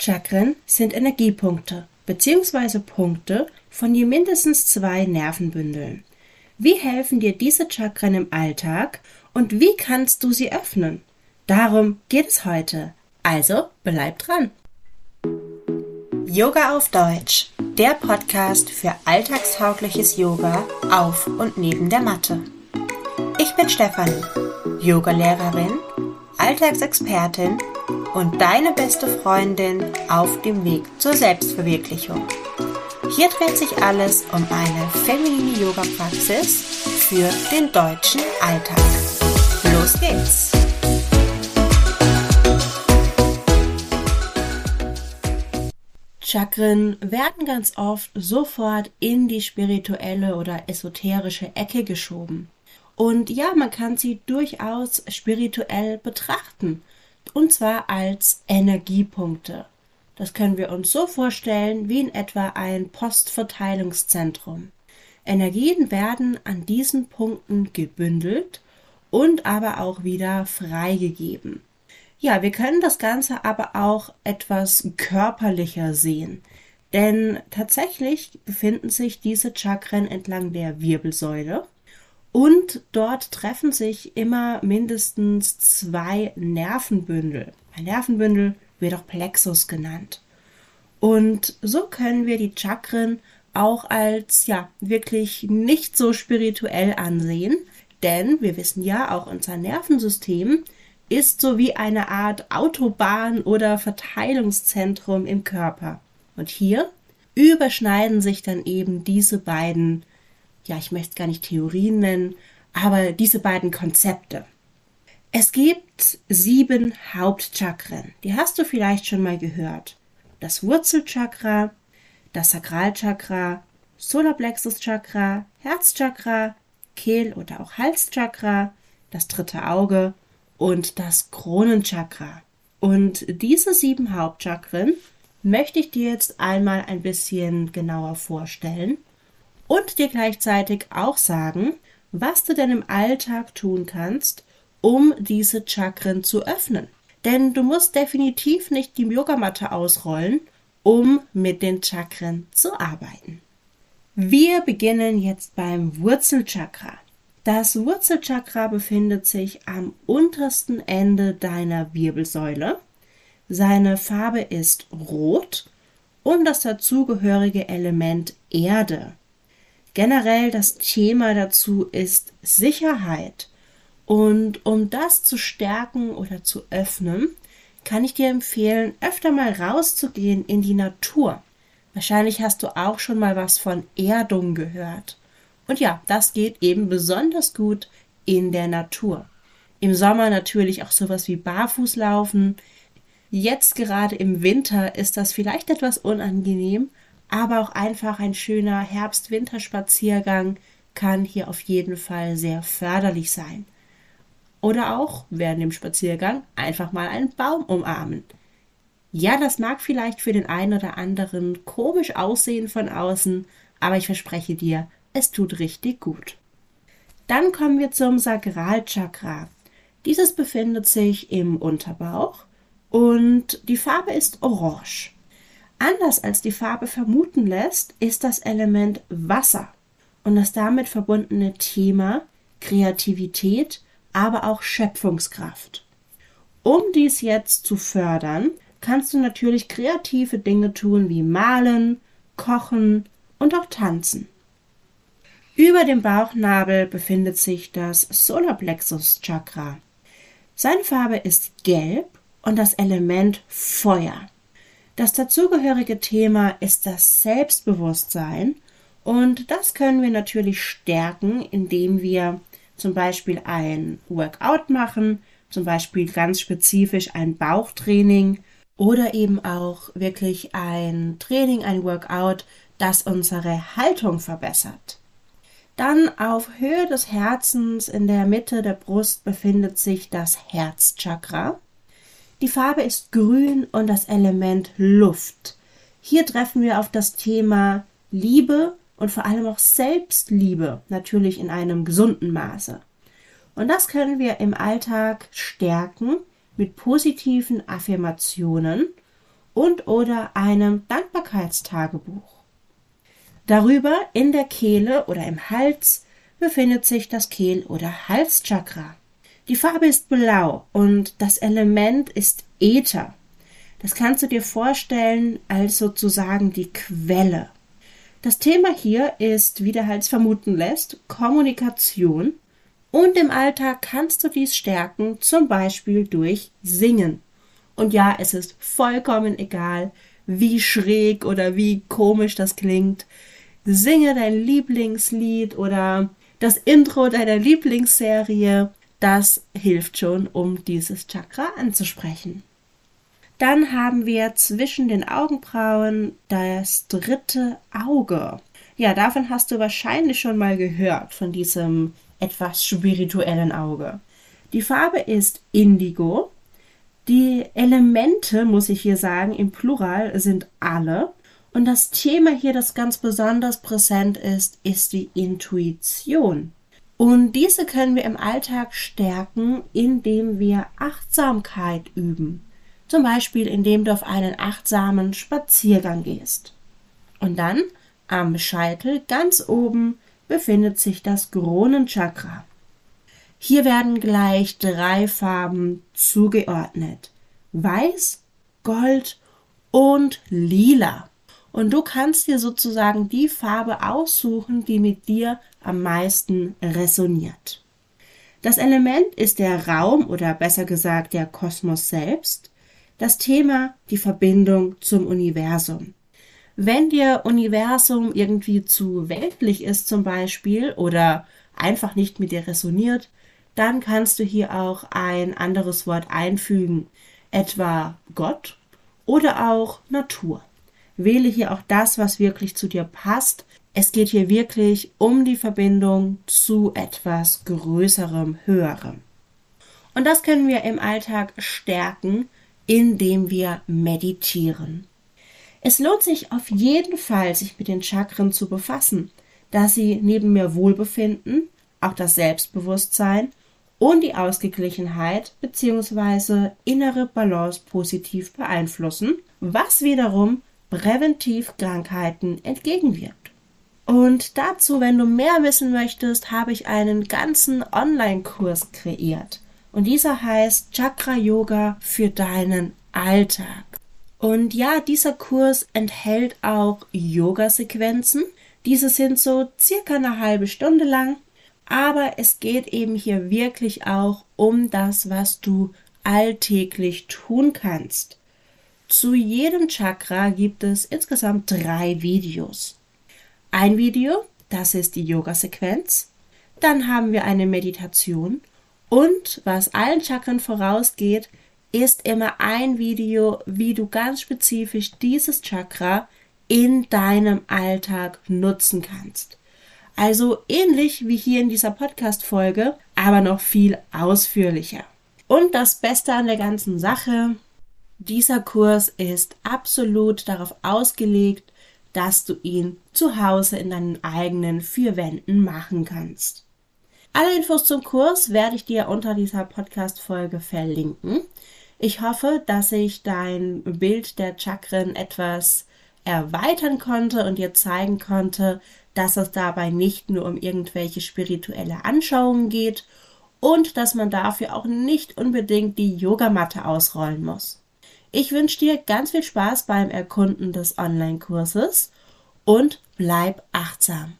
Chakren sind Energiepunkte bzw. Punkte von je mindestens zwei Nervenbündeln. Wie helfen dir diese Chakren im Alltag und wie kannst du sie öffnen? Darum geht es heute. Also bleib dran. Yoga auf Deutsch, der Podcast für alltagstaugliches Yoga auf und neben der Matte. Ich bin Stefanie, Yogalehrerin, Alltagsexpertin und deine beste Freundin auf dem Weg zur Selbstverwirklichung. Hier dreht sich alles um eine feminine Yoga-Praxis für den deutschen Alltag. Los geht's! Chakren werden ganz oft sofort in die spirituelle oder esoterische Ecke geschoben. Und ja, man kann sie durchaus spirituell betrachten und zwar als Energiepunkte. Das können wir uns so vorstellen wie in etwa ein Postverteilungszentrum. Energien werden an diesen Punkten gebündelt und aber auch wieder freigegeben. Ja, wir können das Ganze aber auch etwas körperlicher sehen, denn tatsächlich befinden sich diese Chakren entlang der Wirbelsäule und dort treffen sich immer mindestens zwei Nervenbündel. Ein Nervenbündel wird auch Plexus genannt. Und so können wir die Chakren auch als ja wirklich nicht so spirituell ansehen, denn wir wissen ja, auch unser Nervensystem ist so wie eine Art Autobahn oder Verteilungszentrum im Körper. Und hier überschneiden sich dann eben diese beiden ja, ich möchte gar nicht Theorien nennen, aber diese beiden Konzepte. Es gibt sieben Hauptchakren. Die hast du vielleicht schon mal gehört. Das Wurzelchakra, das Sakralchakra, Solarplexuschakra, Herzchakra, Kehl- oder auch Halschakra, das dritte Auge und das Kronenchakra. Und diese sieben Hauptchakren möchte ich dir jetzt einmal ein bisschen genauer vorstellen und dir gleichzeitig auch sagen, was du denn im Alltag tun kannst, um diese Chakren zu öffnen. Denn du musst definitiv nicht die Yogamatte ausrollen, um mit den Chakren zu arbeiten. Wir beginnen jetzt beim Wurzelchakra. Das Wurzelchakra befindet sich am untersten Ende deiner Wirbelsäule. Seine Farbe ist rot und das dazugehörige Element Erde. Generell das Thema dazu ist Sicherheit. Und um das zu stärken oder zu öffnen, kann ich dir empfehlen, öfter mal rauszugehen in die Natur. Wahrscheinlich hast du auch schon mal was von Erdung gehört. Und ja, das geht eben besonders gut in der Natur. Im Sommer natürlich auch sowas wie Barfußlaufen. Jetzt gerade im Winter ist das vielleicht etwas unangenehm, aber auch einfach ein schöner Herbst-Winterspaziergang kann hier auf jeden Fall sehr förderlich sein. Oder auch während dem Spaziergang einfach mal einen Baum umarmen. Ja, das mag vielleicht für den einen oder anderen komisch aussehen von außen, aber ich verspreche dir, es tut richtig gut. Dann kommen wir zum Sakralchakra. Dieses befindet sich im Unterbauch und die Farbe ist orange. Anders als die Farbe vermuten lässt, ist das Element Wasser und das damit verbundene Thema Kreativität, aber auch Schöpfungskraft. Um dies jetzt zu fördern, kannst du natürlich kreative Dinge tun wie malen, kochen und auch tanzen. Über dem Bauchnabel befindet sich das Solarplexus Chakra. Seine Farbe ist gelb und das Element Feuer. Das dazugehörige Thema ist das Selbstbewusstsein und das können wir natürlich stärken, indem wir zum Beispiel ein Workout machen, zum Beispiel ganz spezifisch ein Bauchtraining oder eben auch wirklich ein Training, ein Workout, das unsere Haltung verbessert. Dann auf Höhe des Herzens in der Mitte der Brust befindet sich das Herzchakra. Die Farbe ist grün und das Element Luft. Hier treffen wir auf das Thema Liebe und vor allem auch Selbstliebe, natürlich in einem gesunden Maße. Und das können wir im Alltag stärken mit positiven Affirmationen und oder einem Dankbarkeitstagebuch. Darüber in der Kehle oder im Hals befindet sich das Kehl- oder Halschakra. Die Farbe ist blau und das Element ist Äther. Das kannst du dir vorstellen als sozusagen die Quelle. Das Thema hier ist, wie der Hals vermuten lässt, Kommunikation. Und im Alltag kannst du dies stärken, zum Beispiel durch Singen. Und ja, es ist vollkommen egal, wie schräg oder wie komisch das klingt. Singe dein Lieblingslied oder das Intro deiner Lieblingsserie. Das hilft schon, um dieses Chakra anzusprechen. Dann haben wir zwischen den Augenbrauen das dritte Auge. Ja, davon hast du wahrscheinlich schon mal gehört, von diesem etwas spirituellen Auge. Die Farbe ist Indigo. Die Elemente, muss ich hier sagen, im Plural sind alle. Und das Thema hier, das ganz besonders präsent ist, ist die Intuition. Und diese können wir im Alltag stärken, indem wir Achtsamkeit üben. Zum Beispiel, indem du auf einen achtsamen Spaziergang gehst. Und dann am Scheitel ganz oben befindet sich das Kronenchakra. Hier werden gleich drei Farben zugeordnet. Weiß, Gold und Lila. Und du kannst dir sozusagen die Farbe aussuchen, die mit dir am meisten resoniert. Das Element ist der Raum oder besser gesagt der Kosmos selbst. Das Thema die Verbindung zum Universum. Wenn dir Universum irgendwie zu weltlich ist zum Beispiel oder einfach nicht mit dir resoniert, dann kannst du hier auch ein anderes Wort einfügen, etwa Gott oder auch Natur. Wähle hier auch das, was wirklich zu dir passt. Es geht hier wirklich um die Verbindung zu etwas Größerem, Höherem. Und das können wir im Alltag stärken, indem wir meditieren. Es lohnt sich auf jeden Fall, sich mit den Chakren zu befassen, da sie neben mehr Wohlbefinden, auch das Selbstbewusstsein und die Ausgeglichenheit bzw. innere Balance positiv beeinflussen, was wiederum präventiv Krankheiten entgegenwirkt. Und dazu, wenn du mehr wissen möchtest, habe ich einen ganzen Online-Kurs kreiert und dieser heißt Chakra Yoga für deinen Alltag. Und ja, dieser Kurs enthält auch Yoga-Sequenzen. Diese sind so circa eine halbe Stunde lang, aber es geht eben hier wirklich auch um das, was du alltäglich tun kannst. Zu jedem Chakra gibt es insgesamt drei Videos. Ein Video, das ist die Yoga-Sequenz. Dann haben wir eine Meditation und was allen Chakren vorausgeht, ist immer ein Video, wie du ganz spezifisch dieses Chakra in deinem Alltag nutzen kannst. Also ähnlich wie hier in dieser Podcast-Folge, aber noch viel ausführlicher. Und das Beste an der ganzen Sache, dieser Kurs ist absolut darauf ausgelegt, dass du ihn zu Hause in deinen eigenen vier Wänden machen kannst. Alle Infos zum Kurs werde ich dir unter dieser Podcast-Folge verlinken. Ich hoffe, dass ich dein Bild der Chakren etwas erweitern konnte und dir zeigen konnte, dass es dabei nicht nur um irgendwelche spirituelle Anschauungen geht und dass man dafür auch nicht unbedingt die Yogamatte ausrollen muss. Ich wünsche dir ganz viel Spaß beim Erkunden des Online-Kurses und bleib achtsam.